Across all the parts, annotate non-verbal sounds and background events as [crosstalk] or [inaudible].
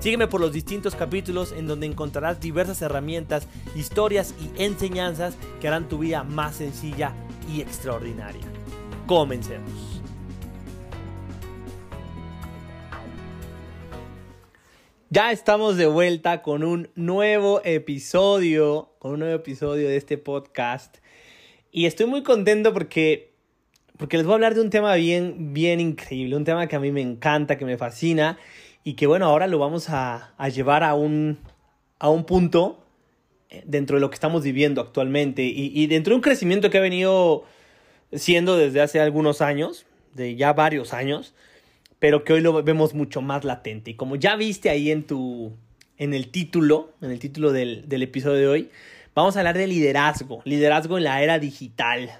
Sígueme por los distintos capítulos en donde encontrarás diversas herramientas, historias y enseñanzas que harán tu vida más sencilla y extraordinaria. Comencemos. Ya estamos de vuelta con un nuevo episodio, con un nuevo episodio de este podcast. Y estoy muy contento porque porque les voy a hablar de un tema bien bien increíble, un tema que a mí me encanta, que me fascina y que bueno, ahora lo vamos a, llevar a un, a un punto eh, dentro de lo que estamos viviendo actualmente y, y, dentro de un crecimiento que ha venido siendo desde hace algunos años, de ya varios años, pero que hoy lo vemos mucho más latente. Y como ya viste ahí en tu, en el título, en el título del, del episodio de hoy, vamos a hablar de liderazgo, liderazgo en la era digital.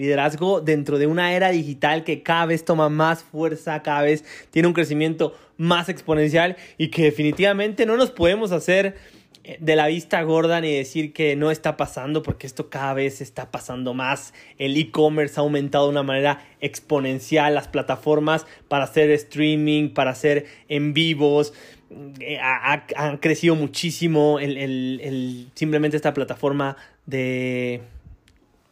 Liderazgo dentro de una era digital que cada vez toma más fuerza, cada vez tiene un crecimiento más exponencial y que definitivamente no nos podemos hacer eh, de la vista gorda ni decir que no está pasando porque esto cada vez está pasando más. El e-commerce ha aumentado de una manera exponencial, las plataformas para hacer streaming, para hacer en vivos. Eh, han crecido muchísimo simplemente esta plataforma de,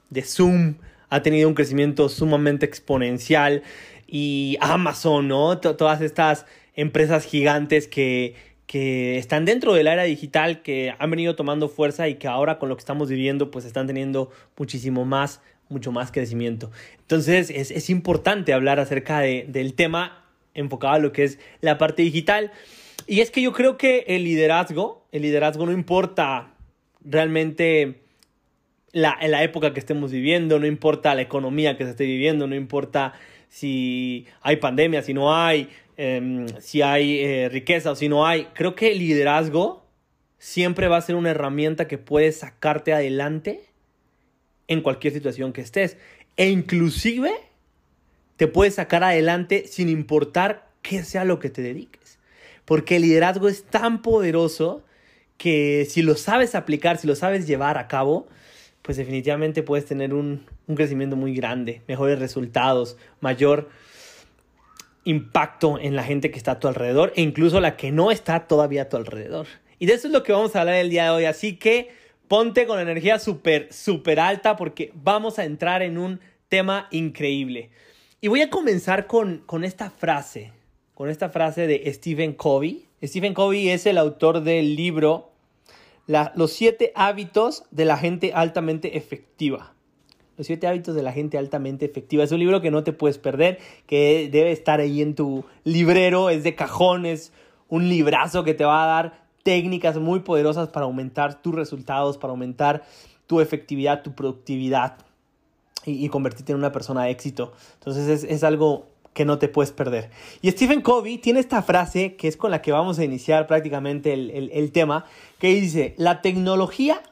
de Zoom ha tenido un crecimiento sumamente exponencial y Amazon, ¿no? todas estas empresas gigantes que, que están dentro del era digital, que han venido tomando fuerza y que ahora con lo que estamos viviendo pues están teniendo muchísimo más, mucho más crecimiento. Entonces es, es importante hablar acerca de, del tema enfocado a lo que es la parte digital. Y es que yo creo que el liderazgo, el liderazgo no importa realmente la, en la época que estemos viviendo, no importa la economía que se esté viviendo, no importa si hay pandemia, si no hay, em, si hay eh, riqueza o si no hay. Creo que el liderazgo siempre va a ser una herramienta que puede sacarte adelante en cualquier situación que estés. E inclusive te puede sacar adelante sin importar qué sea lo que te dediques. Porque el liderazgo es tan poderoso que si lo sabes aplicar, si lo sabes llevar a cabo, pues definitivamente puedes tener un, crecimiento muy grande, mejores resultados, mayor impacto en la gente que está a tu alrededor e incluso la que no está todavía a tu alrededor. Y de eso es lo que vamos a hablar el día de hoy. Así que ponte con energía súper, súper alta porque vamos a entrar en un tema increíble. Y voy a comenzar con, con esta frase, con esta frase de Stephen Covey. Stephen Covey es el autor del libro los siete hábitos de la gente altamente efectiva. Los siete hábitos de la gente altamente efectiva. Es un libro que no te puedes perder, que debe estar ahí en tu librero, es de cajones, un librazo que te va a dar técnicas muy poderosas para aumentar tus resultados, para aumentar tu efectividad, tu productividad y, convertirte en una persona de éxito. Entonces es, es algo que no te puedes perder. Y Stephen Covey tiene esta frase que es con la que vamos a iniciar prácticamente el, tema, que dice, la tecnología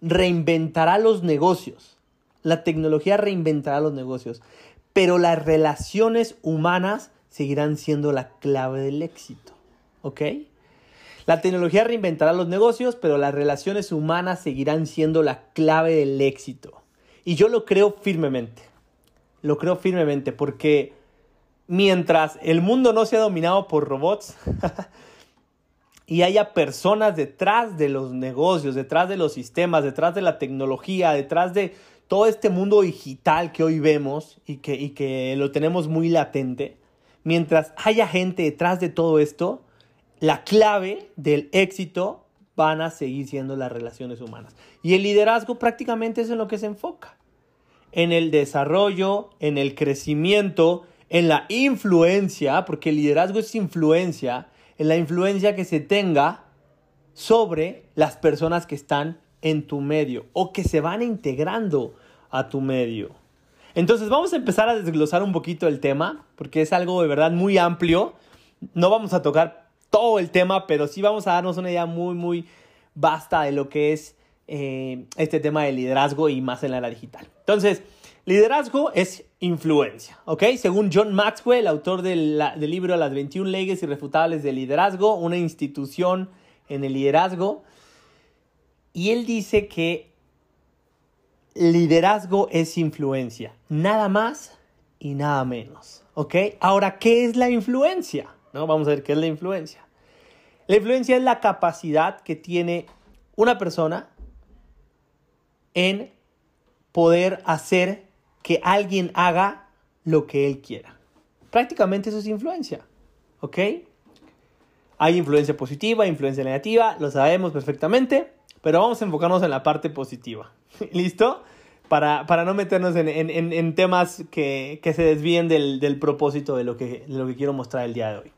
reinventará los negocios. La tecnología reinventará los negocios, pero las relaciones humanas seguirán siendo la clave del éxito. ¿Ok? La tecnología reinventará los negocios, pero las relaciones humanas seguirán siendo la clave del éxito. Y yo lo creo firmemente. Lo creo firmemente porque mientras el mundo no sea dominado por robots [laughs] y haya personas detrás de los negocios, detrás de los sistemas, detrás de la tecnología, detrás de todo este mundo digital que hoy vemos y que, lo tenemos muy latente, mientras haya gente detrás de todo esto, la clave del éxito van a seguir siendo las relaciones humanas. Y el liderazgo prácticamente es en lo que se enfoca, en el desarrollo, en el crecimiento, en la influencia, porque el liderazgo es influencia, en la influencia que se tenga sobre las personas que están en tu medio o que se van integrando a tu medio. Entonces vamos a empezar a desglosar un poquito el tema, porque es algo de verdad muy amplio. No vamos a tocar todo el tema, pero sí vamos a darnos una idea muy, muy vasta de lo que es eh, este tema de liderazgo y más en la era digital. Entonces, liderazgo es influencia, ¿ok? Según John Maxwell, autor del, del libro Las 21 leyes irrefutables del liderazgo, una institución en el liderazgo, y él dice que liderazgo es influencia, nada más y nada menos, ¿ok? Ahora, ¿qué es la influencia? ¿No? Vamos a ver qué es la influencia. La influencia es la capacidad que tiene una persona en poder hacer que alguien haga lo que él quiera. Prácticamente eso es influencia, ¿ok? Hay influencia positiva, influencia negativa, lo sabemos perfectamente, pero vamos a enfocarnos en la parte positiva. [laughs] ¿Listo? Para, para no meternos en, en, en temas que, que, se desvíen del, del propósito de lo, que, de lo que quiero mostrar el día de hoy.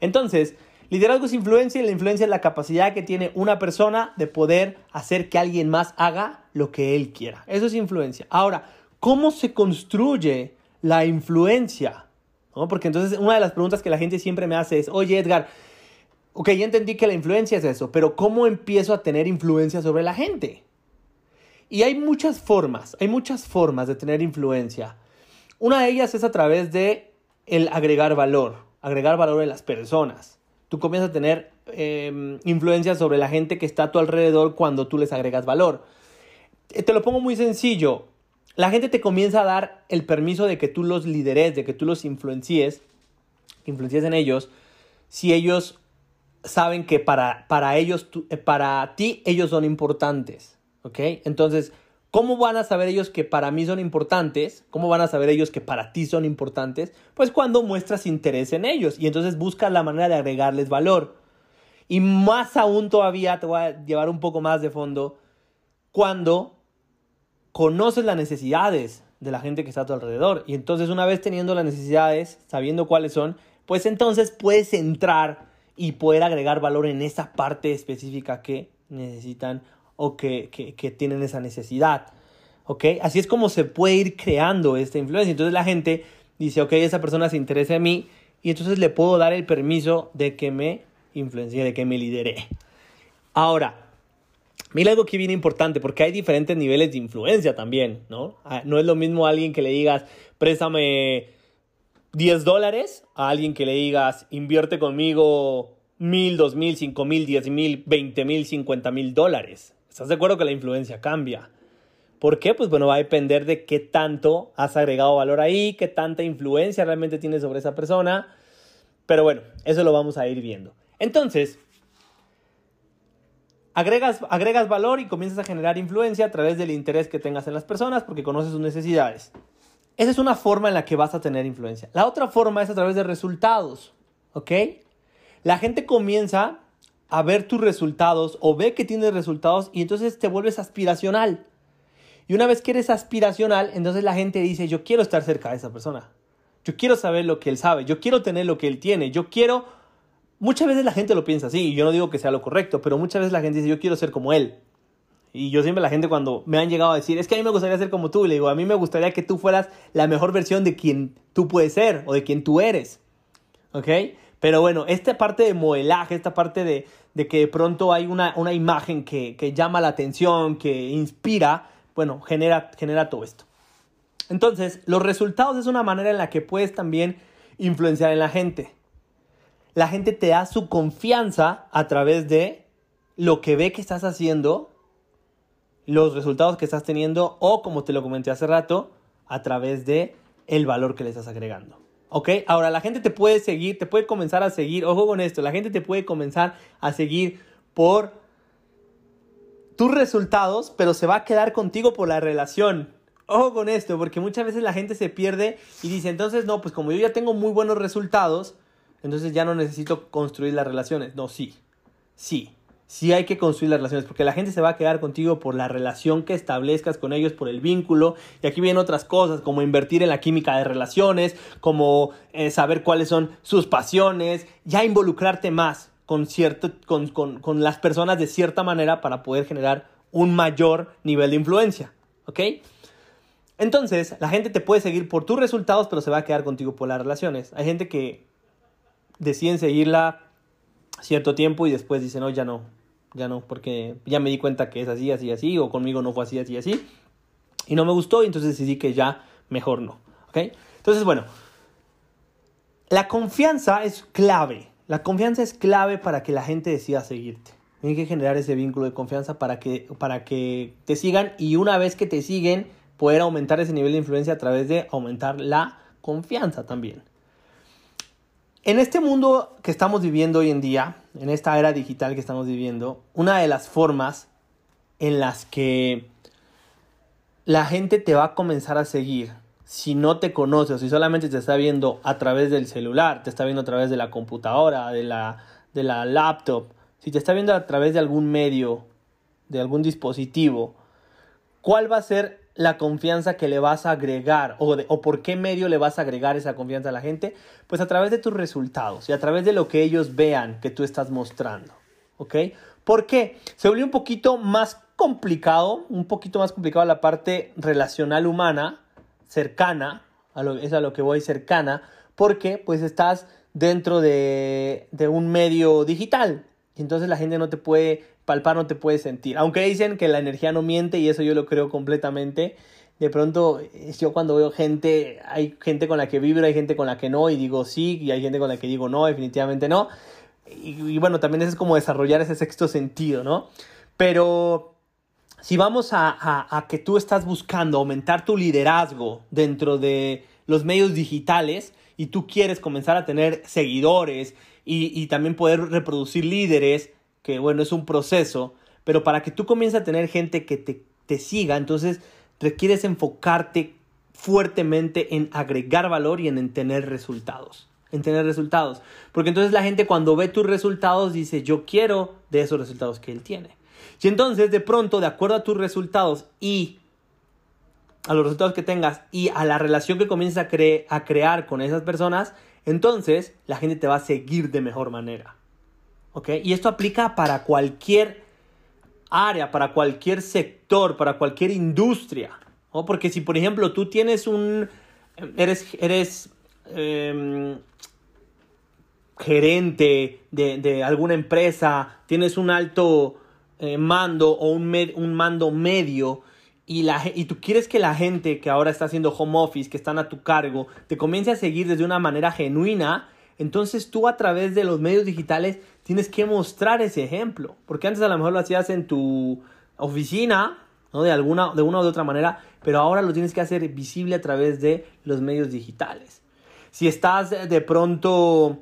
Entonces, liderazgo es influencia y la influencia es la capacidad que tiene una persona de poder hacer que alguien más haga lo que él quiera. Eso es influencia. Ahora, ¿cómo se construye la influencia? ¿No? Porque entonces una de las preguntas que la gente siempre me hace es, oye Edgar, ok, ya entendí que la influencia es eso, pero ¿cómo empiezo a tener influencia sobre la gente? Y hay muchas formas, hay muchas formas de tener influencia. Una de ellas es a través de el agregar valor, agregar valor en las personas. Tú comienzas a tener eh, influencia sobre la gente que está a tu alrededor cuando tú les agregas valor. Eh, te lo pongo muy sencillo. La gente te comienza a dar el permiso de que tú los lideres, de que tú los influencies, influencies en ellos, si ellos saben que para, para ellos, eh, para ti, ellos son importantes. ¿Ok? Entonces, ¿cómo van a saber ellos que para mí son importantes? ¿Cómo van a saber ellos que para ti son importantes? Pues cuando muestras interés en ellos y entonces buscas la manera de agregarles valor. Y más aún todavía, te voy a llevar un poco más de fondo, cuando conoces las necesidades de la gente que está a tu alrededor. Y entonces una vez teniendo las necesidades, sabiendo cuáles son, pues entonces puedes entrar y poder agregar valor en esa parte específica que necesitan o que, que, tienen esa necesidad. Así es como se puede ir creando esta influencia. Entonces la gente dice, ok, esa persona se interesa en mí y entonces le puedo dar el permiso de que me influencie, de que me lidere. Ahora, mira algo que viene importante, porque hay diferentes niveles de influencia también, ¿no? Ah, no es lo mismo a alguien que le digas, préstame 10 dólares, a alguien que le digas, invierte conmigo mil, dos mil, cinco mil, diez mil, veinte mil, cincuenta mil dólares. ¿Estás de acuerdo que la influencia cambia? ¿Por qué? Pues bueno, va a depender de qué tanto has agregado valor ahí, qué tanta influencia realmente tienes sobre esa persona. Pero bueno, eso lo vamos a ir viendo. Entonces, agregas, agregas valor y comienzas a generar influencia a través del interés que tengas en las personas porque conoces sus necesidades. Esa es una forma en la que vas a tener influencia. La otra forma es a través de resultados, ¿ok? La gente comienza a ver tus resultados o ve que tienes resultados y entonces te vuelves aspiracional. Y una vez que eres aspiracional, entonces la gente dice, yo quiero estar cerca de esa persona. Yo quiero saber lo que él sabe. Yo quiero tener lo que él tiene. Yo quiero... Muchas veces la gente lo piensa así y yo no digo que sea lo correcto, pero muchas veces la gente dice, yo quiero ser como él. Y yo siempre la gente cuando me han llegado a decir, es que a mí me gustaría ser como tú, le digo, a mí me gustaría que tú fueras la mejor versión de quien tú puedes ser o de quien tú eres. ¿Ok? Pero bueno, esta parte de modelaje, esta parte de, que de pronto hay una, una imagen que, que, llama la atención, que inspira, bueno, genera, genera todo esto. Entonces, los resultados es una manera en la que puedes también influenciar en la gente. La gente te da su confianza a través de lo que ve que estás haciendo, los resultados que estás teniendo o, como te lo comenté hace rato, a través de el valor que le estás agregando. ¿Ok? Ahora la gente te puede seguir, te puede comenzar a seguir, ojo con esto, la gente te puede comenzar a seguir por tus resultados, pero se va a quedar contigo por la relación. Ojo con esto, porque muchas veces la gente se pierde y dice, entonces no, pues como yo ya tengo muy buenos resultados, entonces ya no necesito construir las relaciones. No, sí, sí sí hay que construir las relaciones, porque la gente se va a quedar contigo por la relación que establezcas con ellos, por el vínculo, y aquí vienen otras cosas, como invertir en la química de relaciones, como eh, saber cuáles son sus pasiones, ya involucrarte más con, cierto, con, con, con las personas de cierta manera para poder generar un mayor nivel de influencia, ¿ok? Entonces, la gente te puede seguir por tus resultados, pero se va a quedar contigo por las relaciones. Hay gente que deciden seguirla cierto tiempo y después dicen, no, ya no, ya no, porque ya me di cuenta que es así, así, así, o conmigo no fue así, así, así, y no me gustó y entonces decidí que ya mejor no, ¿ok? Entonces, bueno, la confianza es clave, la confianza es clave para que la gente decida seguirte. Hay que generar ese vínculo de confianza para que, para que te sigan y una vez que te siguen, poder aumentar ese nivel de influencia a través de aumentar la confianza también. En este mundo que estamos viviendo hoy en día, en esta era digital que estamos viviendo, una de las formas en las que la gente te va a comenzar a seguir si no te conoce o si solamente te está viendo a través del celular, te está viendo a través de la computadora, de la, de la laptop, si te está viendo a través de algún medio, de algún dispositivo, ¿cuál va a ser la confianza que le vas a agregar o, o por qué medio le vas a agregar esa confianza a la gente? Pues a través de tus resultados y a través de lo que ellos vean que tú estás mostrando. ¿Ok? ¿Por qué? Se volvió un poquito más complicado, un poquito más complicado la parte relacional humana, cercana, a lo, es a lo que voy cercana, porque pues estás dentro de, de un medio digital. Entonces la gente no te puede palpar no te puedes sentir. Aunque dicen que la energía no miente y eso yo lo creo completamente. De pronto, yo cuando veo gente, hay gente con la que vibro, hay gente con la que no, y digo sí, y hay gente con la que digo no, definitivamente no. Y, bueno, también es como desarrollar ese sexto sentido, ¿no? Pero si vamos a, que tú estás buscando aumentar tu liderazgo dentro de los medios digitales y tú quieres comenzar a tener seguidores y, también poder reproducir líderes, que bueno, es un proceso, pero para que tú comiences a tener gente que te, te siga, entonces requieres enfocarte fuertemente en agregar valor y en, tener resultados. En tener resultados. Porque entonces la gente cuando ve tus resultados dice, yo quiero de esos resultados que él tiene. Y entonces de pronto, de acuerdo a tus resultados y a los resultados que tengas y a la relación que comiences a, a crear con esas personas, entonces la gente te va a seguir de mejor manera. Y esto aplica para cualquier área, para cualquier sector, para cualquier industria, Porque si, por ejemplo, tú tienes un... eres, eres em, gerente de, alguna empresa, tienes un alto eh, mando o un, un mando medio y, la, y tú quieres que la gente que ahora está haciendo home office, que están a tu cargo, te comience a seguir desde una manera genuina, entonces tú a través de los medios digitales tienes que mostrar ese ejemplo. Porque antes a lo mejor lo hacías en tu oficina, ¿no? De alguna, de una u otra manera, pero ahora lo tienes que hacer visible a través de los medios digitales. Si estás de pronto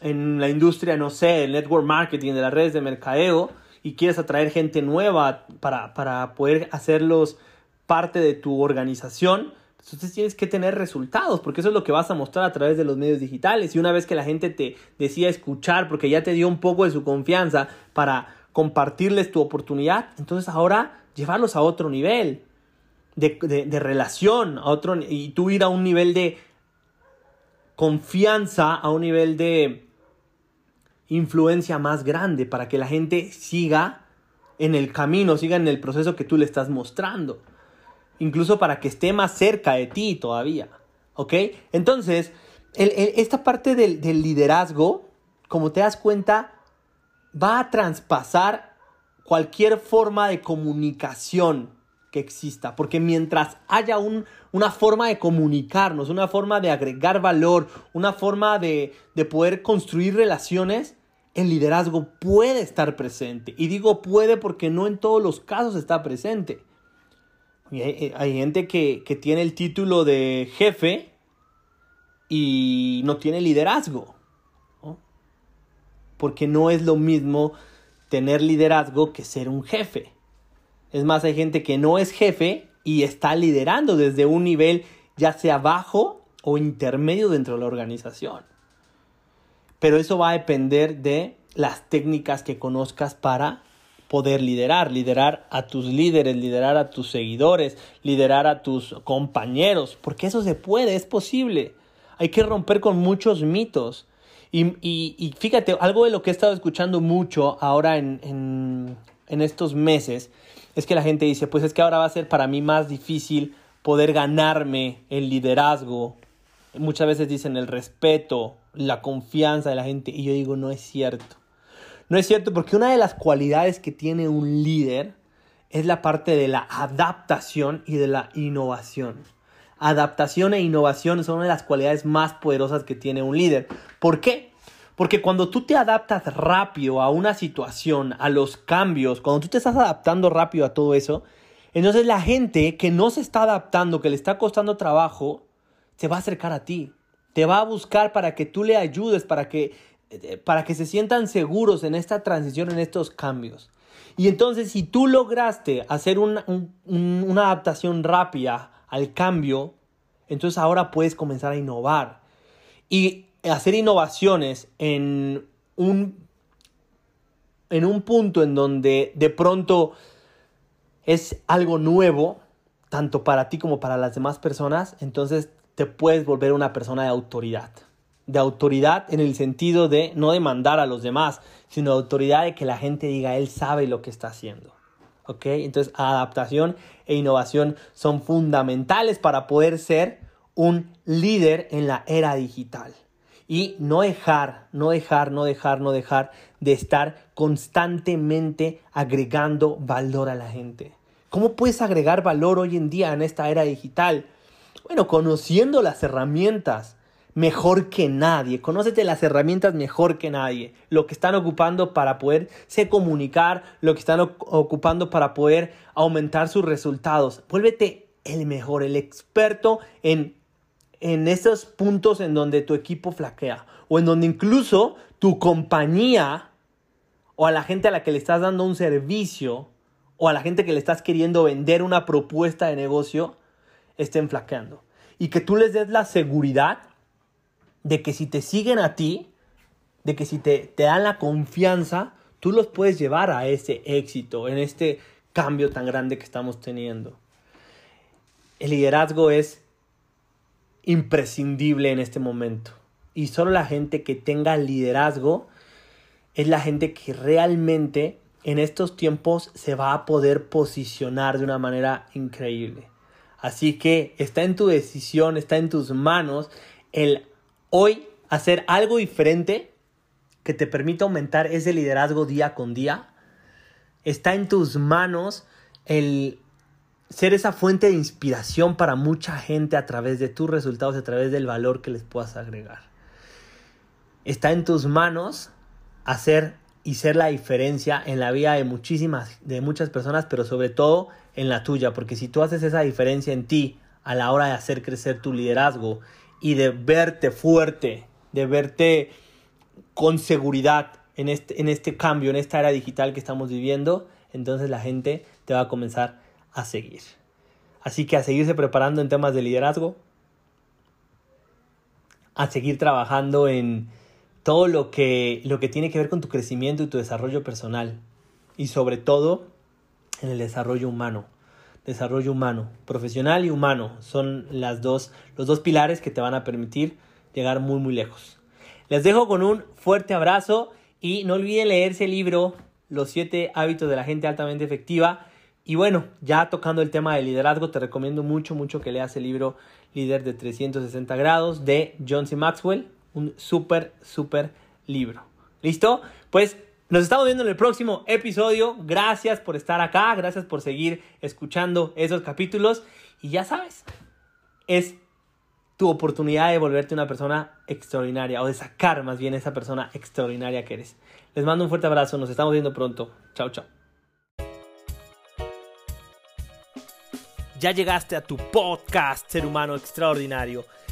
en la industria, no sé, el network marketing, de las redes de mercadeo, y quieres atraer gente nueva para, para poder hacerlos parte de tu organización, entonces tienes que tener resultados, porque eso es lo que vas a mostrar a través de los medios digitales. Y una vez que la gente te decida escuchar, porque ya te dio un poco de su confianza para compartirles tu oportunidad, entonces ahora llevarlos a otro nivel de, de relación, a otro, y tú ir a un nivel de confianza, a un nivel de influencia más grande, para que la gente siga en el camino, siga en el proceso que tú le estás mostrando incluso para que esté más cerca de ti todavía. ¿Ok? Entonces, esta parte del, liderazgo, como te das cuenta, va a traspasar cualquier forma de comunicación que exista. Porque mientras haya un, una forma de comunicarnos, una forma de agregar valor, una forma de, de, poder construir relaciones, el liderazgo puede estar presente. Y digo puede porque no en todos los casos está presente. Eh, hay, gente que, tiene el título de jefe y no tiene liderazgo. Porque no es lo mismo tener liderazgo que ser un jefe. Es más, hay gente que no es jefe y está liderando desde un nivel ya sea bajo o intermedio dentro de la organización. Pero eso va a depender de las técnicas que conozcas para poder liderar, liderar a tus líderes, liderar a tus seguidores, liderar a tus compañeros, porque eso se puede, es posible. Hay que romper con muchos mitos. Y, fíjate, algo de lo que he estado escuchando mucho ahora en, en estos meses es que la gente dice, pues es que ahora va a ser para mí más difícil poder ganarme el liderazgo. Muchas veces dicen el respeto, la confianza de la gente y yo digo, no es cierto. No es cierto porque una de las cualidades que tiene un líder es la parte de la adaptación y de la innovación. Adaptación e innovación son una de las cualidades más poderosas que tiene un líder. ¿Por qué? Porque cuando tú te adaptas rápido a una situación, a los cambios, cuando tú te estás adaptando rápido a todo eso, entonces la gente que no se está adaptando, que le está costando trabajo, se va a acercar a ti. Te va a buscar para que tú le ayudes, para que, para que se sientan seguros en esta transición, en estos cambios. Y entonces si tú lograste hacer una, una adaptación rápida al cambio, entonces ahora puedes comenzar a innovar. Y hacer innovaciones en un, en un punto en donde de pronto es algo nuevo, tanto para ti como para las demás personas, entonces te puedes volver una persona de autoridad. De autoridad en el sentido de no demandar a los demás, sino autoridad de que la gente diga, él sabe lo que está haciendo. ¿Ok? Entonces, adaptación e innovación son fundamentales para poder ser un líder en la era digital y no dejar, no dejar, no dejar, no dejar de estar constantemente agregando valor a la gente. ¿Cómo puedes agregar valor hoy en día en esta era digital? Bueno, conociendo las herramientas mejor que nadie. Conócete las herramientas mejor que nadie. Lo que están ocupando para poderse comunicar, lo que están ocupando para poder aumentar sus resultados. Vuélvete el mejor, el experto en en esos puntos en donde tu equipo flaquea o en donde incluso tu compañía o a la gente a la que le estás dando un servicio o a la gente que le estás queriendo vender una propuesta de negocio estén flaqueando. Y que tú les des la seguridad de que si te siguen a ti, de que si te, te dan la confianza, tú los puedes llevar a ese éxito, en este cambio tan grande que estamos teniendo. El liderazgo es imprescindible en este momento. Y solo la gente que tenga liderazgo es la gente que realmente en estos tiempos se va a poder posicionar de una manera increíble. Así que está en tu decisión, está en tus manos el hoy hacer algo diferente que te permita aumentar ese liderazgo día con día. Está en tus manos el ser esa fuente de inspiración para mucha gente a través de tus resultados, a través del valor que les puedas agregar. Está en tus manos hacer y ser la diferencia en la vida de muchísimas, de muchas personas, pero sobre todo en la tuya, porque si tú haces esa diferencia en ti a la hora de hacer crecer tu liderazgo y de verte fuerte, de verte con seguridad en este, en este cambio, en esta era digital que estamos viviendo, entonces la gente te va a comenzar a seguir. Así que a seguirse preparando en temas de liderazgo, a seguir trabajando en todo lo que, lo que tiene que ver con tu crecimiento y tu desarrollo personal. Y sobre todo en el desarrollo humano. Desarrollo humano, profesional y humano, son las dos, los dos pilares que te van a permitir llegar muy muy lejos. Les dejo con un fuerte abrazo y no olviden leerse el libro Los siete hábitos de la gente altamente efectiva y bueno, ya tocando el tema de liderazgo, te recomiendo mucho, mucho que leas el libro Líder de 360 grados de John C. Maxwell. Un súper, súper libro. ¿Listo? Pues nos estamos viendo en el próximo episodio. Gracias por estar acá, gracias por seguir escuchando esos capítulos. Y ya sabes, es tu oportunidad de volverte una persona extraordinaria o de sacar más bien esa persona extraordinaria que eres. Les mando un fuerte abrazo, nos estamos viendo pronto. Chao, chao. Ya llegaste a tu podcast Ser Humano Extraordinario.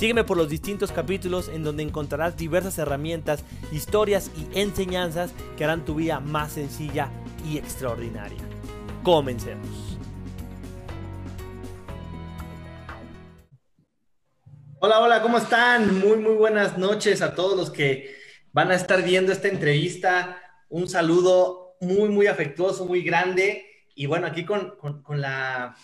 Sígueme por los distintos capítulos en donde encontrarás diversas herramientas, historias y enseñanzas que harán tu vida más sencilla y extraordinaria. Comencemos. Hola, hola, ¿cómo están? Muy, muy buenas noches a todos los que van a estar viendo esta entrevista. Un saludo muy, muy afectuoso, muy grande Y bueno, aquí con, con, la,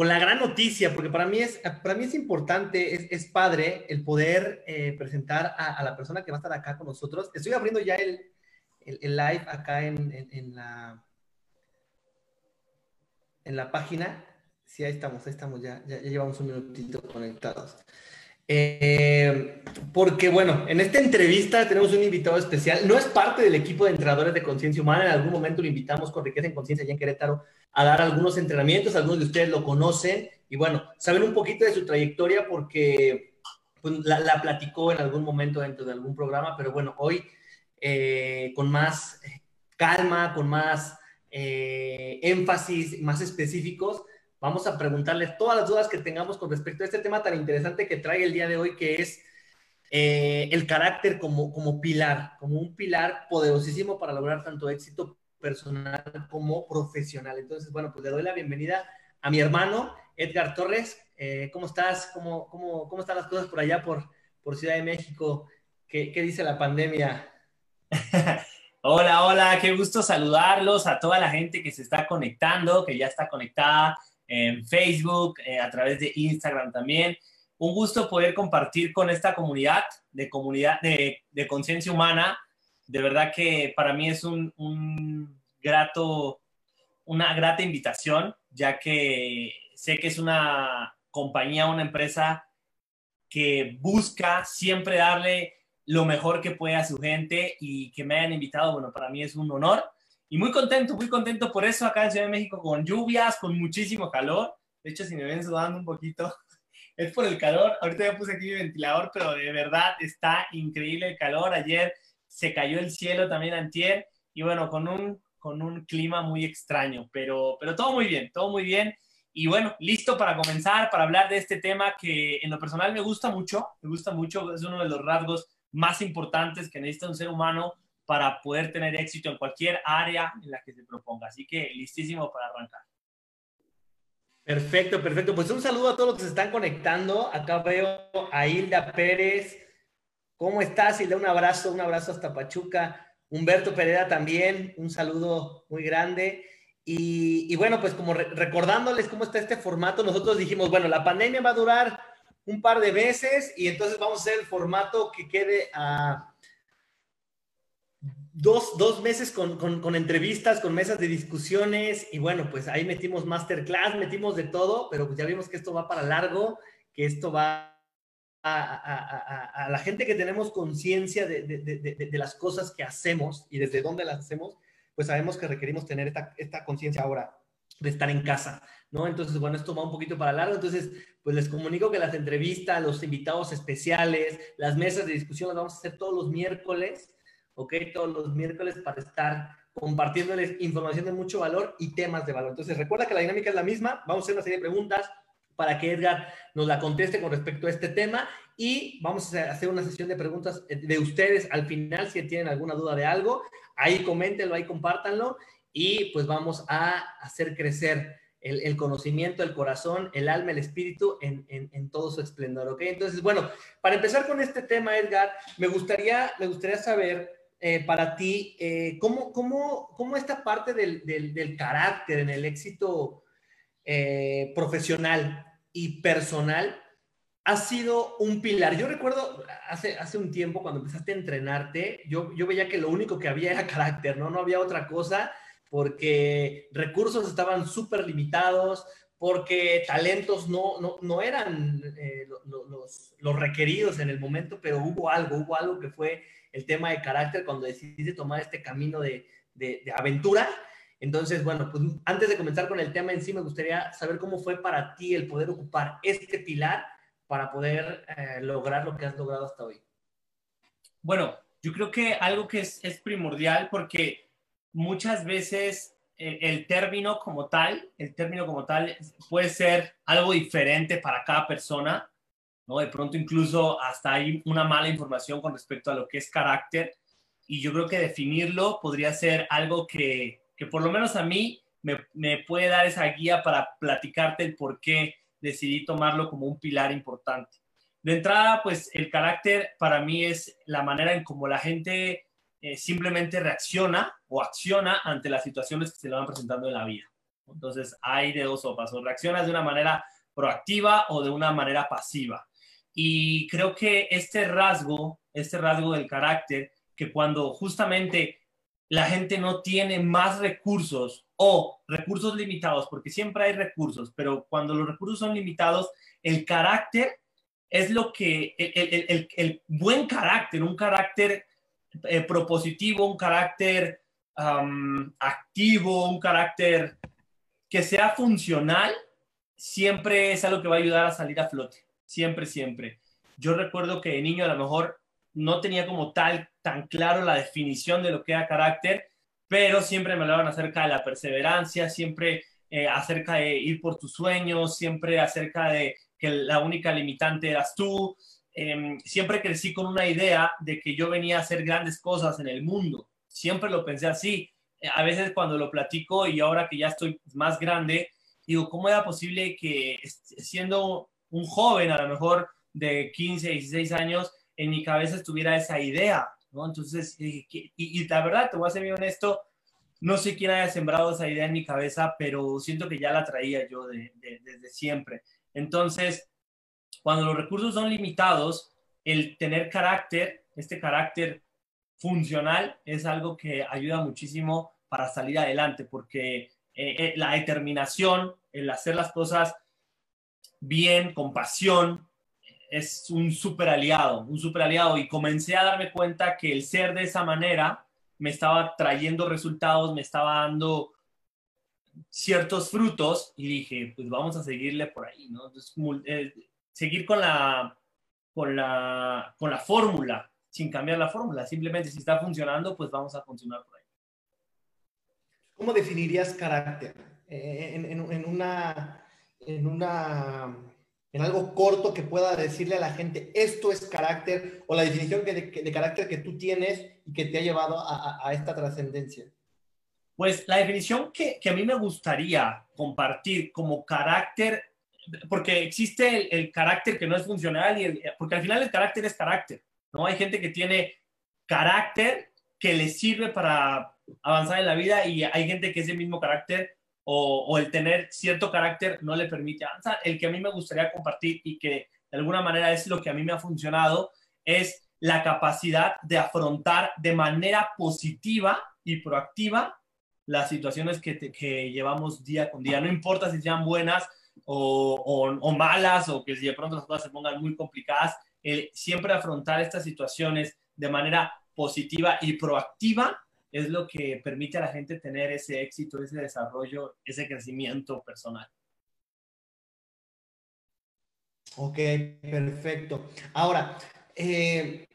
con la gran noticia, porque para mí es, para mí es importante, es, es padre el poder eh, presentar a, la persona que va a estar acá con nosotros. Estoy abriendo ya el, el, live acá en, en, la, en la página. Sí, ahí estamos, ahí estamos, ya, ya, ya llevamos un minutito conectados. Eh, porque bueno, en esta entrevista tenemos un invitado especial. No es parte del equipo de entrenadores de conciencia humana. En algún momento lo invitamos con Riqueza en Conciencia allá en Querétaro a dar algunos entrenamientos. Algunos de ustedes lo conocen y bueno, saben un poquito de su trayectoria porque pues, la, platicó en algún momento dentro de algún programa. Pero bueno, hoy eh, con más calma, con más eh, énfasis, más específicos, Vamos a preguntarles todas las dudas que tengamos con respecto a este tema tan interesante que trae el día de hoy, que es eh, el carácter como, como pilar, como un pilar poderosísimo para lograr tanto éxito personal como profesional. Entonces, bueno, pues le doy la bienvenida a mi hermano Edgar Torres. Eh, ¿Cómo estás? ¿Cómo, cómo, cómo están las cosas por allá, por, por Ciudad de México? ¿Qué, qué dice la pandemia? [laughs] hola, hola, qué gusto saludarlos a toda la gente que se está conectando, que ya está conectada en Facebook, eh, a través de Instagram también. Un gusto poder compartir con esta comunidad de comunidad de, conciencia humana. De verdad que para mí es un, un grato, una grata invitación, ya que sé que es una compañía, una empresa que busca siempre darle lo mejor que puede a su gente y que me hayan invitado, bueno, para mí es un honor y muy contento, muy contento por eso acá en Ciudad de México con lluvias, con muchísimo calor. De hecho, si me ven sudando un poquito, [laughs] es por el calor. Ahorita ya puse aquí mi ventilador, pero de verdad está increíble el calor. Ayer se cayó el cielo también antier y bueno, con un, con un clima muy extraño, pero, pero todo muy bien, todo muy bien. Y bueno, listo para comenzar, para hablar de este tema que en lo personal me gusta mucho, me gusta mucho, es uno de los rasgos más importantes que necesita un ser humano para poder tener éxito en cualquier área en la que se proponga. Así que listísimo para arrancar. Perfecto, perfecto. Pues un saludo a todos los que se están conectando. Acá veo a Hilda Pérez. ¿Cómo estás, Hilda? Un abrazo, un abrazo hasta Pachuca. Humberto Pereira también, un saludo muy grande. Y, bueno, pues como recordándoles cómo está este formato, nosotros dijimos, bueno, la pandemia va a durar un par de meses y entonces vamos a hacer el formato que quede a dos, dos meses con, con, entrevistas, con mesas de discusiones y bueno, pues ahí metimos masterclass, metimos de todo, pero pues ya vimos que esto va para largo, que esto va a, a, la gente que tenemos conciencia de, de, de, de, las cosas que hacemos y desde dónde las hacemos, pues sabemos que requerimos tener esta, esta conciencia ahora de estar en casa, ¿no? Entonces, bueno, esto va un poquito para largo, entonces, pues les comunico que las entrevistas, los invitados especiales, las mesas de discusión las vamos a hacer todos los miércoles ¿ok? Todos los miércoles para estar compartiéndoles información de mucho valor y temas de valor. Entonces, recuerda que la dinámica es la misma. Vamos a hacer una serie de preguntas para que Edgar nos la conteste con respecto a este tema y vamos a hacer una sesión de preguntas de ustedes al final si tienen alguna duda de algo. Ahí coméntenlo, ahí compártanlo y pues vamos a hacer crecer el, conocimiento, el corazón, el alma, el espíritu en, en, todo su esplendor, ¿ok? Entonces, bueno, para empezar con este tema, Edgar, me gustaría, me gustaría saber eh, para ti, eh, ¿cómo, cómo, cómo, esta parte del, del, carácter en el éxito eh, profesional y personal ha sido un pilar? Yo recuerdo hace, hace un tiempo cuando empezaste a entrenarte, yo, yo veía que lo único que había era [laughs] carácter, ¿no? No había otra cosa porque recursos estaban súper limitados, porque talentos no, no, no eran los, requeridos en el momento, pero hubo algo, hubo algo que fue el tema de carácter cuando decidiste tomar este camino de, de, aventura. Entonces, bueno, pues antes de comenzar con el tema en sí, me gustaría saber cómo fue para ti el poder ocupar este pilar para poder eh, lograr lo que has logrado hasta hoy. Bueno, yo creo que algo que es, primordial porque muchas veces el, el, término como tal, el término como tal puede ser algo diferente para cada persona de pronto incluso hasta hay una mala información con respecto a lo que es carácter y yo creo que definirlo podría ser algo que, que por lo menos a mí me, me, puede dar esa guía para platicarte el por qué decidí tomarlo como un pilar importante. De entrada, pues el carácter para mí es la manera en cómo la gente eh, simplemente reacciona o acciona ante las situaciones que se le van presentando en la vida. Entonces, hay de dos sopas, o reaccionas de una manera proactiva o de una manera pasiva. Y creo que este rasgo, este rasgo del carácter, que cuando justamente la gente no tiene más recursos o recursos limitados, porque siempre hay recursos, pero cuando los recursos son limitados, el carácter es lo que, el, buen carácter, un carácter eh, propositivo, un carácter activo, un carácter que sea funcional, siempre es algo que va a ayudar a salir a flote. Siempre, siempre. Yo recuerdo que de niño a lo mejor no tenía como tal tan claro la definición de lo que era carácter, pero siempre me hablaban acerca de la perseverancia, siempre eh, acerca de ir por tus sueños, siempre acerca de que la única limitante eras tú. Em, siempre crecí con una idea de que yo venía a hacer grandes cosas en el mundo. Siempre lo pensé así. A veces cuando lo platico y ahora que ya estoy más grande, digo, ¿cómo era posible que siendo un joven, a lo mejor de 15, 16 años, en mi cabeza estuviera esa idea? ¿no? Entonces, y, la verdad, te voy a ser muy honesto, no sé quién haya sembrado esa idea en mi cabeza, pero siento que ya la traía yo desde siempre. Entonces, cuando los recursos son limitados, el tener carácter, este carácter funcional, es algo que ayuda muchísimo para salir adelante, porque eh, eh, la determinación, el hacer las cosas bien, con pasión, es un super aliado, un super aliado. Y comencé a darme cuenta que el ser de esa manera me estaba trayendo resultados, me estaba dando ciertos frutos y dije, pues vamos a seguirle por ahí, ¿no? Eh, seguir con la, con la, con la fórmula, sin cambiar la fórmula, simplemente si está funcionando, pues vamos a continuar por ahí. ¿Cómo definirías carácter? Eh, en, una, en, una, en algo corto que pueda decirle a la gente, esto es carácter, o la definición de, carácter que tú tienes y que te ha llevado a, esta trascendencia. Pues la definición que, que, a mí me gustaría compartir como carácter, porque existe el, carácter que no es funcional, y porque al final el carácter es carácter, ¿no? Hay gente que tiene carácter que le sirve para avanzar en la vida y hay gente que ese mismo carácter o, el tener cierto carácter no le permite avanzar. El que a mí me gustaría compartir y que de alguna manera es lo que a mí me ha funcionado es la capacidad de afrontar de manera positiva y proactiva las situaciones que, que llevamos día con día. No importa si sean buenas o, o, malas o que si de pronto las cosas se pongan muy complicadas, siempre afrontar estas situaciones de manera positiva y proactiva es lo que permite a la gente tener ese éxito, ese desarrollo, ese crecimiento personal. Ok, perfecto. Ahora, eh,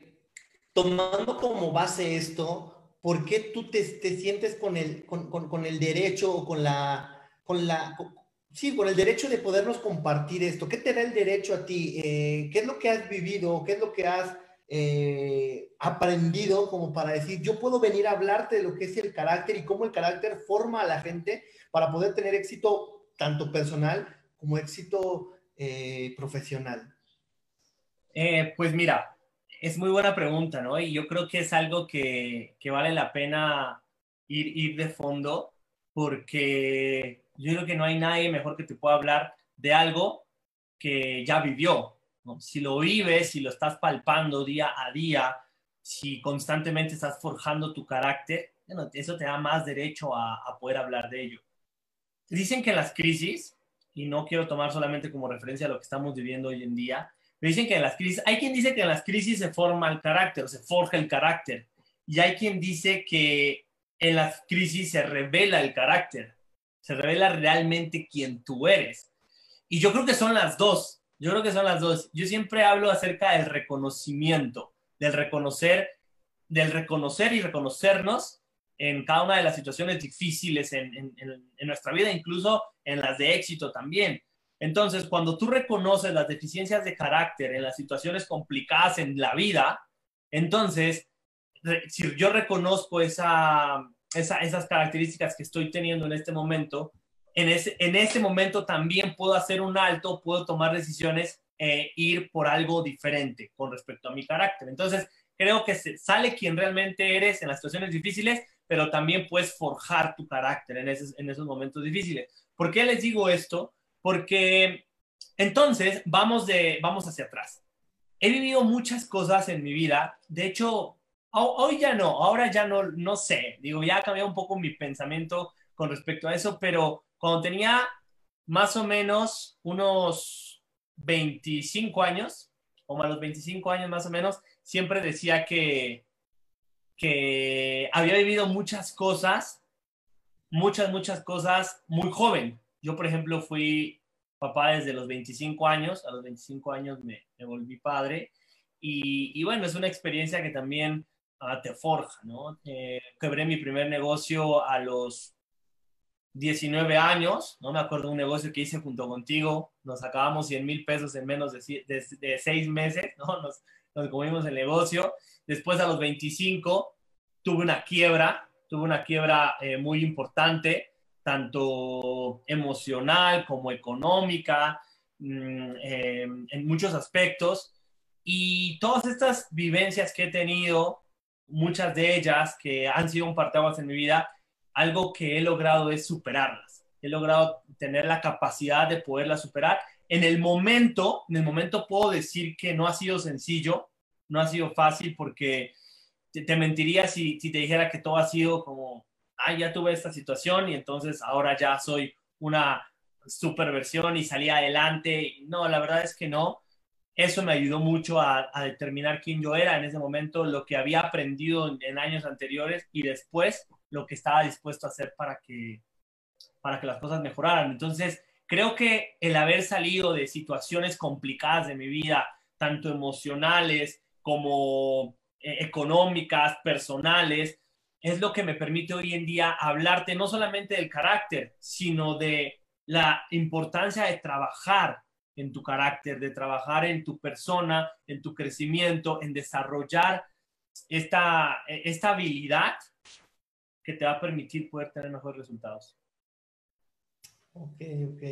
tomando como base esto, ¿por qué tú te, sientes con el, con, el derecho o con la, con la, sí, con el derecho de podernos compartir esto? ¿Qué te da el derecho a ti? Eh, ¿Qué es lo que has vivido? ¿Qué es lo que has eh, aprendido como para decir, yo puedo venir a hablarte de lo que es el carácter y cómo el carácter forma a la gente para poder tener éxito tanto personal como éxito eh, profesional? Eh, pues mira, es muy buena pregunta. Y yo creo que es algo que, que vale la pena ir, ir de fondo porque yo creo que no hay nadie mejor que te pueda hablar de algo que ya vivió, si lo vives, si lo estás palpando día a día, si constantemente estás forjando tu carácter, eso te da más derecho a, poder hablar de ello. Dicen que las crisis, y no quiero tomar solamente como referencia a lo que estamos viviendo hoy en día, dicen que en las crisis, hay quien dice que en las crisis se forma el carácter, se forja el carácter, y hay quien dice que en las crisis se revela el carácter, se revela realmente quién tú eres. Y yo creo que son las dos. Yo creo que son las dos. Yo siempre hablo acerca del reconocimiento, del reconocer, del reconocer y reconocernos en cada una de las situaciones difíciles en, nuestra vida, incluso en las de éxito también. Entonces, cuando tú reconoces las deficiencias de carácter en las situaciones complicadas en la vida, entonces, si yo reconozco esa, esas características que estoy teniendo en este momento, en ese, en ese momento también puedo hacer un alto, puedo tomar decisiones, e ir por algo diferente con respecto a mi carácter. Entonces, creo que sale quien realmente eres en las situaciones difíciles, pero también puedes forjar tu carácter en esos, en esos momentos difíciles. ¿Por qué les digo esto? Porque entonces vamos, de, vamos hacia atrás. He vivido muchas cosas en mi vida. De hecho, hoy ya no, ahora ya no, no sé. Digo, ya ha cambiado un poco mi pensamiento con respecto a eso, pero cuando tenía más o menos unos 25 años, o a los 25 años más o menos, siempre decía que, que había vivido muchas cosas, muchas, muchas cosas muy joven. Yo, por ejemplo, fui papá desde los 25 años, a los 25 años me, volví padre y, bueno, es una experiencia que también ah, te forja, ¿no? Eh, quebré mi primer negocio a los 19 años, no me acuerdo un negocio que hice junto contigo, nos acabamos 100 mil pesos en menos de, seis meses, ¿no? Nos, nos comimos el negocio. Después a los 25 tuve una quiebra, tuve una quiebra eh, muy importante, tanto emocional como económica, mm, eh, en muchos aspectos. Y todas estas vivencias que he tenido, muchas de ellas que han sido un parteaguas en mi vida, algo que he logrado es superarlas. He logrado tener la capacidad de poderlas superar. En el momento, en el momento puedo decir que no ha sido sencillo, no ha sido fácil porque te, mentiría si, si, te dijera que todo ha sido como, ah, ya tuve esta situación y entonces ahora ya soy una superversión y salí adelante. No, la verdad es que no. Eso me ayudó mucho a, determinar quién yo era en ese momento, lo que había aprendido en, años anteriores y después lo que estaba dispuesto a hacer para que, para que las cosas mejoraran. Entonces, creo que el haber salido de situaciones complicadas de mi vida, tanto emocionales como eh, económicas, personales, es lo que me permite hoy en día hablarte no solamente del carácter, sino de la importancia de trabajar en tu carácter, de trabajar en tu persona, en tu crecimiento, en desarrollar esta, esta habilidad que te va a permitir poder tener mejores resultados. Ok, ok.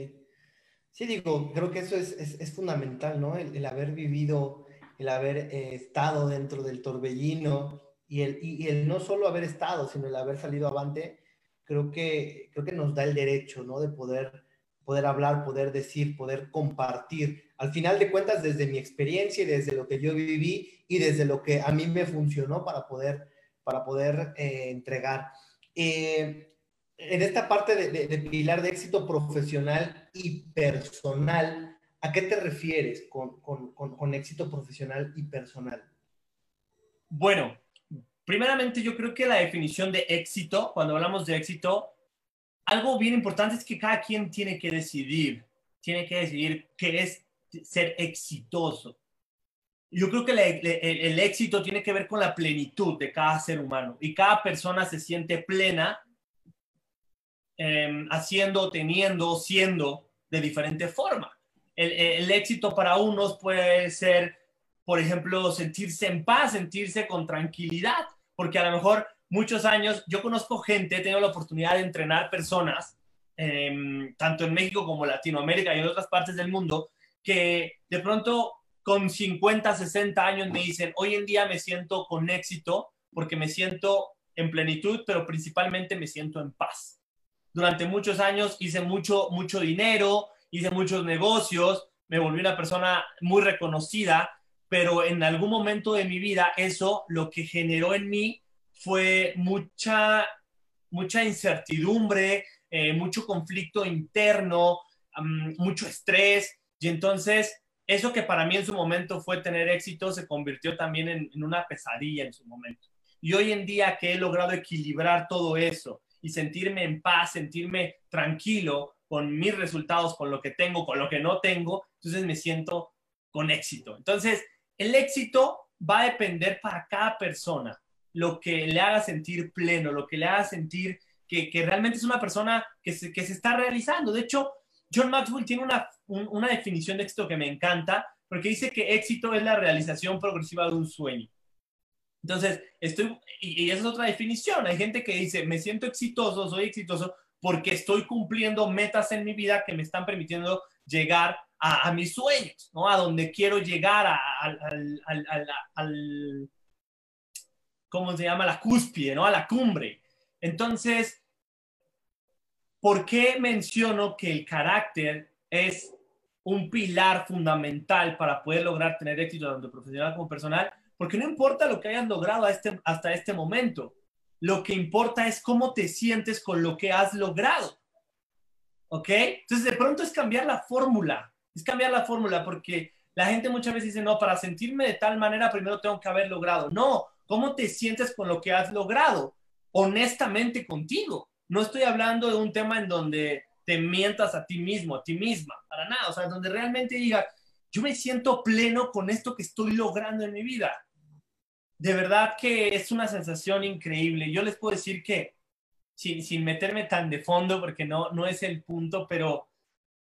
Sí, digo, creo que eso es, es, fundamental, ¿no? El, haber vivido, el haber eh, estado dentro del torbellino y el, y, el no solo haber estado, sino el haber salido avante, creo que, creo que nos da el derecho, ¿no? De poder poder hablar, poder decir, poder compartir. Al final de cuentas, desde mi experiencia y desde lo que yo viví y desde lo que a mí me funcionó para poder, para poder eh, entregar. Eh, en esta parte de, pilar de éxito profesional y personal, ¿a qué te refieres con, con, con éxito profesional y personal? Bueno, primeramente yo creo que la definición de éxito, cuando hablamos de éxito, algo bien importante es que cada quien tiene que decidir, tiene que decidir qué es ser exitoso. Yo creo que el, éxito tiene que ver con la plenitud de cada ser humano y cada persona se siente plena em, haciendo, teniendo, siendo de diferente forma. El, el éxito para unos puede ser, por ejemplo, sentirse en paz, sentirse con tranquilidad, porque a lo mejor muchos años, yo conozco gente, he tenido la oportunidad de entrenar personas, em, tanto en México como Latinoamérica y en otras partes del mundo, que de pronto con 50, 60 años me dicen, hoy en día me siento con éxito porque me siento en plenitud, pero principalmente me siento en paz. Durante muchos años hice mucho, mucho dinero, hice muchos negocios, me volví una persona muy reconocida, pero en algún momento de mi vida eso lo que generó en mí fue mucha, mucha incertidumbre, eh, mucho conflicto interno, mucho estrés. Y entonces, eso que para mí en su momento fue tener éxito, se convirtió también en, una pesadilla en su momento. Y hoy en día que he logrado equilibrar todo eso y sentirme en paz, sentirme tranquilo con mis resultados, con lo que tengo, con lo que no tengo, entonces me siento con éxito. Entonces, el éxito va a depender para cada persona lo que le haga sentir pleno, lo que le haga sentir que, realmente es una persona que se, que se, está realizando. De hecho, John Maxwell tiene una, una definición de éxito que me encanta, porque dice que éxito es la realización progresiva de un sueño. Entonces, estoy, y, esa es otra definición. Hay gente que dice, me siento exitoso, soy exitoso, porque estoy cumpliendo metas en mi vida que me están permitiendo llegar a, mis sueños, ¿no? A donde quiero llegar, al, al, ¿cómo se llama? La cúspide, ¿no? A la cumbre. Entonces, ¿por qué menciono que el carácter es un pilar fundamental para poder lograr tener éxito tanto profesional como personal? Porque no importa lo que hayas logrado este, hasta este momento, lo que importa es cómo te sientes con lo que has logrado. ¿Ok? Entonces, de pronto es cambiar la fórmula, es cambiar la fórmula porque la gente muchas veces dice, no, para sentirme de tal manera primero tengo que haber logrado. No, ¿cómo te sientes con lo que has logrado? Honestamente contigo. No estoy hablando de un tema en donde te mientas a ti mismo, a ti misma, para nada. O sea, donde realmente digas, yo me siento pleno con esto que estoy logrando en mi vida. De verdad que es una sensación increíble. Yo les puedo decir que, sin, sin meterme tan de fondo, porque no, no es el punto, pero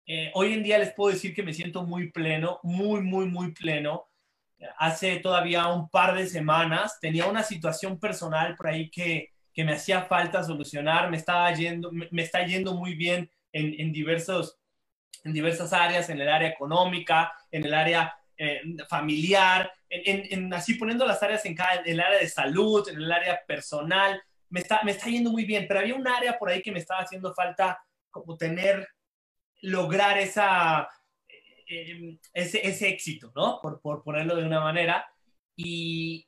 eh, hoy en día les puedo decir que me siento muy pleno, muy, muy, muy pleno. Hace todavía un par de semanas tenía una situación personal por ahí que, que me hacía falta solucionar, me, estaba yendo, me, está yendo muy bien en, en, diversos, en diversas áreas, en el área económica, en el área eh, familiar, en, en, así poniendo las áreas en, cada, en el área de salud, en el área personal, me está, me está yendo muy bien, pero había un área por ahí que me estaba haciendo falta como tener lograr esa, eh, ese, ese, éxito, ¿no? Por, por, ponerlo de una manera. Y,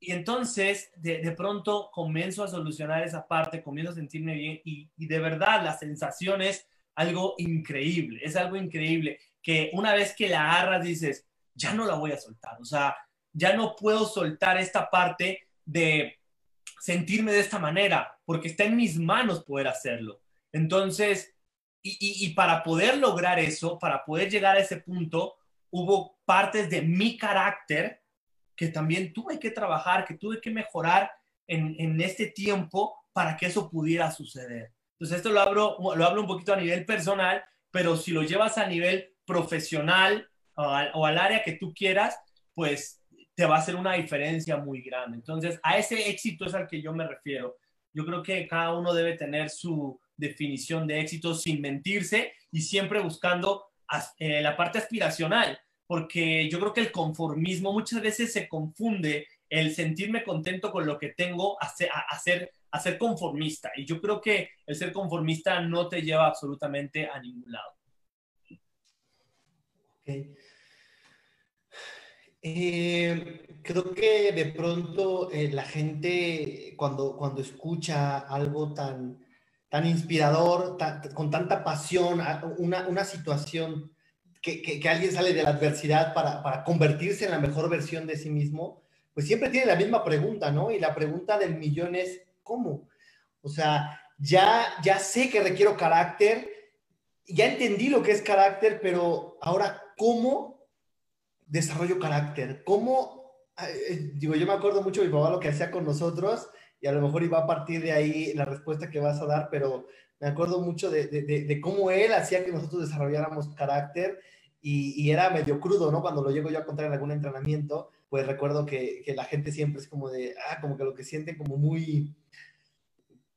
y entonces, de, de, pronto, comienzo a solucionar esa parte, comienzo a sentirme bien y, y, de verdad la sensación es algo increíble, es algo increíble que una vez que la agarras dices, ya no la voy a soltar, o sea, ya no puedo soltar esta parte de sentirme de esta manera, porque está en mis manos poder hacerlo. Entonces, y, para poder lograr eso, para poder llegar a ese punto, hubo partes de mi carácter que también tuve que trabajar, que tuve que mejorar en, en este tiempo para que eso pudiera suceder. Entonces, esto lo hablo, lo hablo un poquito a nivel personal, pero si lo llevas a nivel profesional o, al área que tú quieras, pues te va a hacer una diferencia muy grande. Entonces, a ese éxito es al que yo me refiero. Yo creo que cada uno debe tener su, definición de éxito sin mentirse y siempre buscando eh, la parte aspiracional, porque yo creo que el conformismo muchas veces se confunde el sentirme contento con lo que tengo a ser, a, ser, a ser conformista. Y yo creo que el ser conformista no te lleva absolutamente a ningún lado. Eh, creo que de pronto eh, la gente cuando, cuando escucha algo tan, tan inspirador, con tanta pasión, una, una situación que, que, alguien sale de la adversidad para, para, convertirse en la mejor versión de sí mismo, pues siempre tiene la misma pregunta, ¿no? Y la pregunta del millón es, ¿cómo? O sea, ya, ya sé que requiero carácter, ya entendí lo que es carácter, pero ahora, ¿cómo desarrollo carácter? ¿Cómo? Eh, digo, yo me acuerdo mucho de mi papá lo que hacía con nosotros y a lo mejor iba a partir de ahí la respuesta que vas a dar, pero me acuerdo mucho de, de, de cómo él hacía que nosotros desarrolláramos carácter y, y, era medio crudo, ¿no? Cuando lo llego yo a contar en algún entrenamiento, pues recuerdo que, que, la gente siempre es como de, ah, como que lo que siente como muy,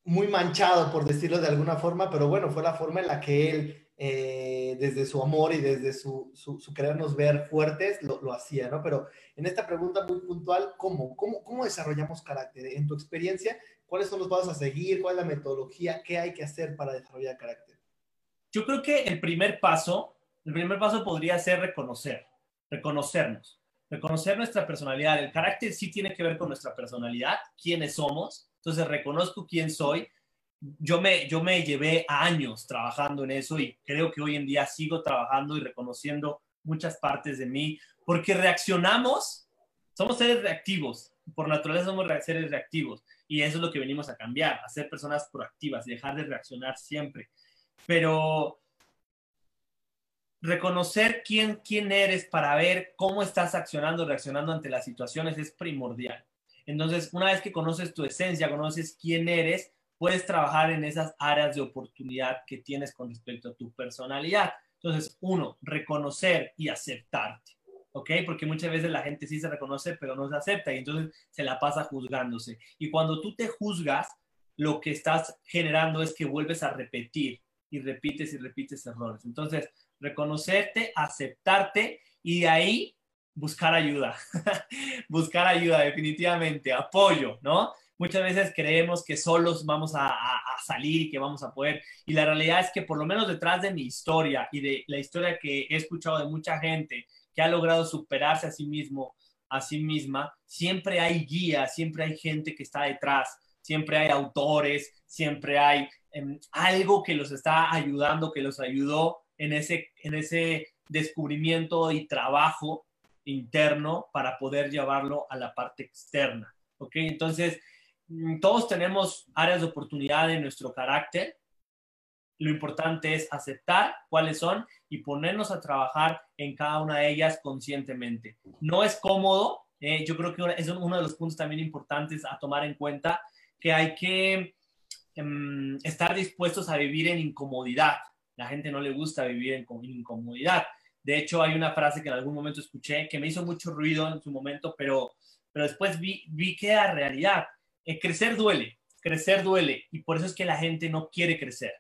muy manchado, por decirlo de alguna forma, pero bueno, fue la forma en la que él eh, desde su amor y desde su, su, su querernos ver fuertes, lo, lo, hacía, ¿no? Pero en esta pregunta muy puntual, ¿cómo? ¿cómo? ¿Cómo desarrollamos carácter? En tu experiencia, ¿cuáles son los pasos a seguir? ¿Cuál es la metodología? ¿Qué hay que hacer para desarrollar carácter? Yo creo que el primer paso, el primer paso podría ser reconocer, reconocernos, reconocer nuestra personalidad. El carácter sí tiene que ver con nuestra personalidad, quiénes somos. Entonces reconozco quién soy, yo me, yo me llevé años trabajando en eso y creo que hoy en día sigo trabajando y reconociendo muchas partes de mí, porque reaccionamos, somos seres reactivos, por naturaleza somos seres reactivos, y eso es lo que venimos a cambiar, a ser personas proactivas, dejar de reaccionar siempre. Pero reconocer quién, quién eres para ver cómo estás accionando, reaccionando ante las situaciones es primordial. Entonces, una vez que conoces tu esencia, conoces quién eres, puedes trabajar en esas áreas de oportunidad que tienes con respecto a tu personalidad. Entonces, uno, reconocer y aceptarte, ¿ok? Porque muchas veces la gente sí se reconoce, pero no se acepta y entonces se la pasa juzgándose. Y cuando tú te juzgas, lo que estás generando es que vuelves a repetir y repites y repites errores. Entonces, reconocerte, aceptarte y de ahí buscar ayuda, [laughs] buscar ayuda definitivamente, apoyo, ¿no? Muchas veces creemos que solos vamos a, salir y que vamos a poder. Y la realidad es que por lo menos detrás de mi historia y de la historia que he escuchado de mucha gente que ha logrado superarse a sí mismo, a sí misma, siempre hay guías, siempre hay gente que está detrás, siempre hay autores, siempre hay em, algo que los está ayudando, que los ayudó en ese, en ese descubrimiento y trabajo interno para poder llevarlo a la parte externa. ¿Ok? Entonces, mm, todos tenemos áreas de oportunidad en nuestro carácter. Lo importante es aceptar cuáles son y ponernos a trabajar en cada una de ellas conscientemente. No es cómodo, eh, yo creo que es uno de los puntos también importantes a tomar en cuenta, que hay que em, estar dispuestos a vivir en incomodidad. La gente no le gusta vivir en incomodidad. De hecho, hay una frase que en algún momento escuché que me hizo mucho ruido en su momento, pero, pero después vi, vi que era realidad. Eh, crecer duele, crecer duele, y por eso es que la gente no quiere crecer,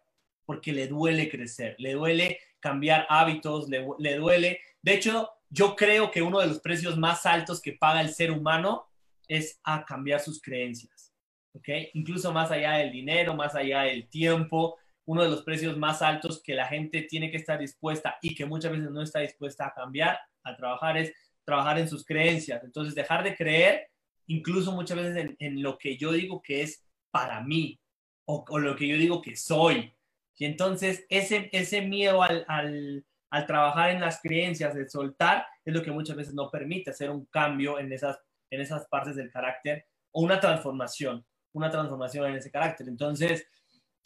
porque le duele crecer, le duele cambiar hábitos, le, le duele. De hecho, yo creo que uno de los precios más altos que paga el ser humano es a cambiar sus creencias, ¿ok? Incluso más allá del dinero, más allá del tiempo, uno de los precios más altos que la gente tiene que estar dispuesta y que muchas veces no está dispuesta a cambiar, a trabajar, es trabajar en sus creencias. Entonces, dejar de creer, incluso muchas veces en, lo que yo digo que es para mí o, lo que yo digo que soy. Y entonces, ese, ese miedo al, al, trabajar en las creencias, de soltar, es lo que muchas veces no permite hacer un cambio en esas, en esas partes del carácter o una transformación, una transformación en ese carácter. Entonces,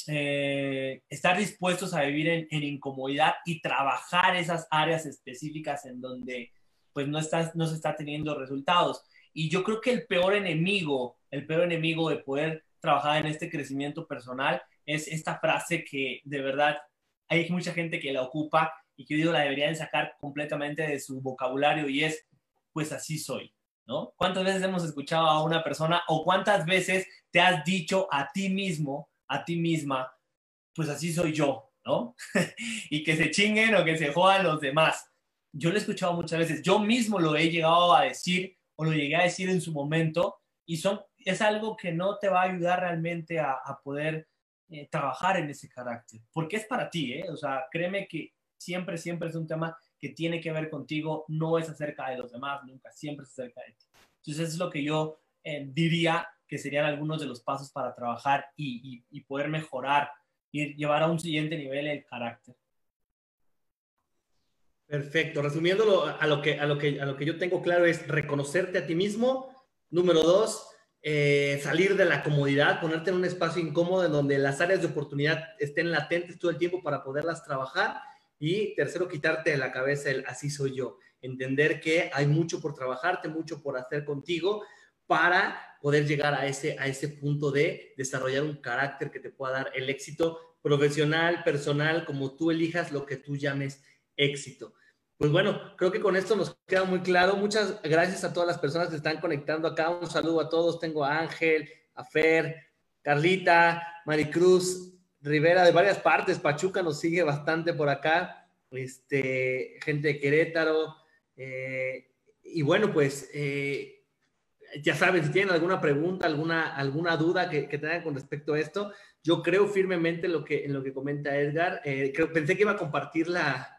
eh, estar dispuestos a vivir en, incomodidad y trabajar esas áreas específicas en donde pues no, no se está teniendo resultados. Y yo creo que el peor enemigo, el peor enemigo de poder trabajar en este crecimiento personal es esta frase que de verdad hay mucha gente que la ocupa y que yo digo la deberían sacar completamente de su vocabulario y es, pues así soy, ¿no? ¿Cuántas veces hemos escuchado a una persona o cuántas veces te has dicho a ti mismo, a ti misma, pues así soy yo, ¿no? [laughs] y que se chinguen o que se jodan los demás. Yo lo he escuchado muchas veces, yo mismo lo he llegado a decir o lo llegué a decir en su momento y son, es algo que no te va a ayudar realmente a, poder eh, trabajar en ese carácter, porque es para ti, ¿eh? O sea, créeme que siempre, siempre es un tema que tiene que ver contigo, no es acerca de los demás, nunca, siempre es acerca de ti. Entonces, es lo que yo eh, diría que serían algunos de los pasos para trabajar y, poder mejorar y llevar a un siguiente nivel el carácter. Perfecto. Resumiéndolo a lo que, a lo que, a lo que yo tengo claro es reconocerte a ti mismo. Número dos, eh, salir de la comodidad, ponerte en un espacio incómodo en donde las áreas de oportunidad estén latentes todo el tiempo para poderlas trabajar. Y tercero, quitarte de la cabeza el así soy yo. Entender que hay mucho por trabajarte, mucho por hacer contigo para poder llegar a ese, a ese punto de desarrollar un carácter que te pueda dar el éxito profesional, personal, como tú elijas lo que tú llames éxito. Pues bueno, creo que con esto nos queda muy claro. Muchas gracias a todas las personas que están conectando acá. Un saludo a todos. Tengo a Ángel, a Fer, Carlita, Maricruz, Rivera de varias partes. Pachuca nos sigue bastante por acá. Este, gente de Querétaro. Eh, y bueno, pues eh, ya saben, si tienen alguna pregunta, alguna, alguna duda que, tengan con respecto a esto, yo creo firmemente en lo que, en lo que comenta Edgar. Eh, pensé que iba a compartir la,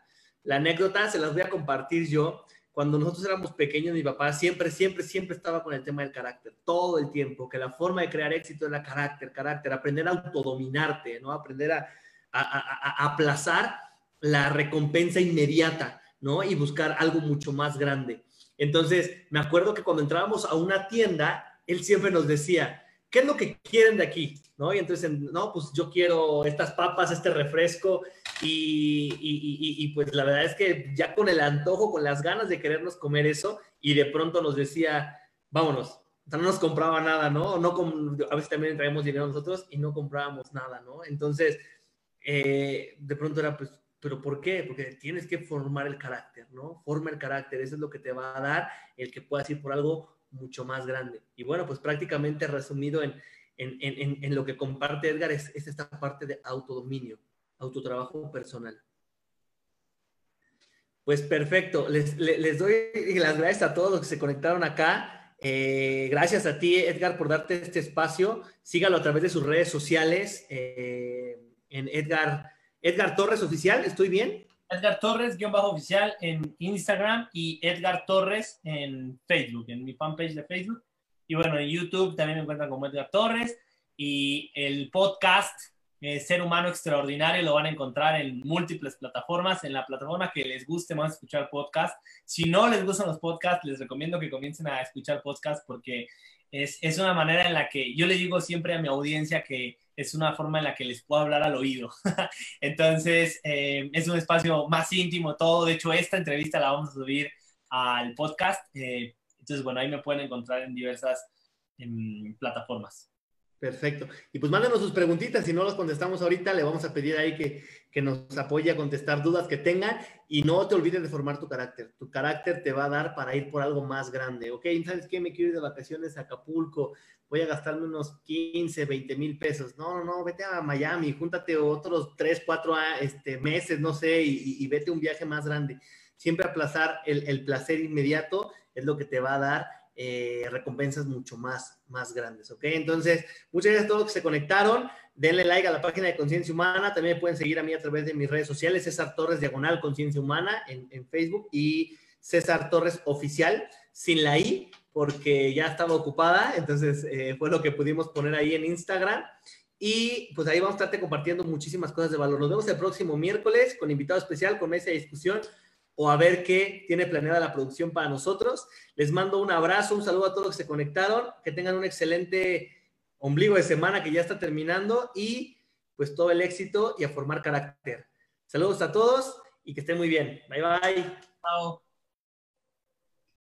la, anécdota, se las voy a compartir yo. Cuando nosotros éramos pequeños, mi papá siempre, siempre, siempre estaba con el tema del carácter, todo el tiempo, que la forma de crear éxito es la carácter, carácter, aprender a autodominarte, ¿no? Aprender a, a, a, a aplazar la recompensa inmediata, ¿no? Y buscar algo mucho más grande. Entonces, me acuerdo que cuando entrábamos a una tienda, él siempre nos decía, ¿qué es lo que quieren de aquí? ¿No? Y entonces, no, pues yo quiero estas papas, este refresco, y, y, pues la verdad es que ya con el antojo, con las ganas de querernos comer eso, y de pronto nos decía, vámonos, no nos compraba nada, ¿no? no a veces también traemos dinero nosotros y no comprábamos nada, ¿no? Entonces, eh, de pronto era, pues, ¿Pero por qué? Porque tienes que formar el carácter, ¿no? Forma el carácter, eso es lo que te va a dar el que puedas ir por algo mucho más grande. Y bueno, pues prácticamente resumido en, en, en, en lo que comparte Edgar es, es, esta parte de autodominio, autotrabajo personal. Pues perfecto. Les, doy las gracias a todos los que se conectaron acá. Eh, gracias a ti, Edgar, por darte este espacio. Sígalo a través de sus redes sociales eh, en Edgar, Edgar Torres Oficial. ¿Estoy bien? Edgar Torres, guion bajo oficial en Instagram y Edgar Torres en Facebook, en mi fanpage de Facebook. Y bueno, en YouTube también me encuentran como Edgar Torres. Y el podcast eh, Ser Humano Extraordinario lo van a encontrar en múltiples plataformas, en la plataforma que les guste más escuchar podcast. Si no les gustan los podcasts, les recomiendo que comiencen a escuchar podcast porque es, es una manera en la que yo le digo siempre a mi audiencia que es una forma en la que les puedo hablar al oído. [laughs] Entonces, eh, es un espacio más íntimo todo. De hecho, esta entrevista la vamos a subir al podcast. Eh, entonces, bueno, ahí me pueden encontrar en diversas em, plataformas. Perfecto. Y pues mándenos sus preguntitas, si no los contestamos ahorita, le vamos a pedir ahí que, que, nos apoye a contestar dudas que tengan y no te olvides de formar tu carácter. Tu carácter te va a dar para ir por algo más grande, ¿ok? ¿Sabes qué? Me quiero ir de vacaciones a Acapulco, voy a gastarme unos 15, 20 mil pesos. No, no, no, vete a Miami, júntate otros 3, 4 ah, este, meses, no sé, y, vete un viaje más grande. Siempre aplazar el, el placer inmediato es lo que te va a dar eh, recompensas mucho más, más grandes, ¿ok? Entonces, muchas gracias a todos que se conectaron. Denle like a la página de Conciencia Humana. También pueden seguir a mí a través de mis redes sociales, César Torres Diagonal Conciencia Humana en, Facebook y César Torres Oficial, sin la I, porque ya estaba ocupada. Entonces, eh, fue lo que pudimos poner ahí en Instagram. Y pues ahí vamos a estarte compartiendo muchísimas cosas de valor. Nos vemos el próximo miércoles con invitado especial, con mesa de discusión o a ver qué tiene planeada la producción para nosotros. Les mando un abrazo, un saludo a todos los que se conectaron, que tengan un excelente ombligo de semana que ya está terminando y pues todo el éxito y a formar carácter. Saludos a todos y que estén muy bien. Bye bye. Chao.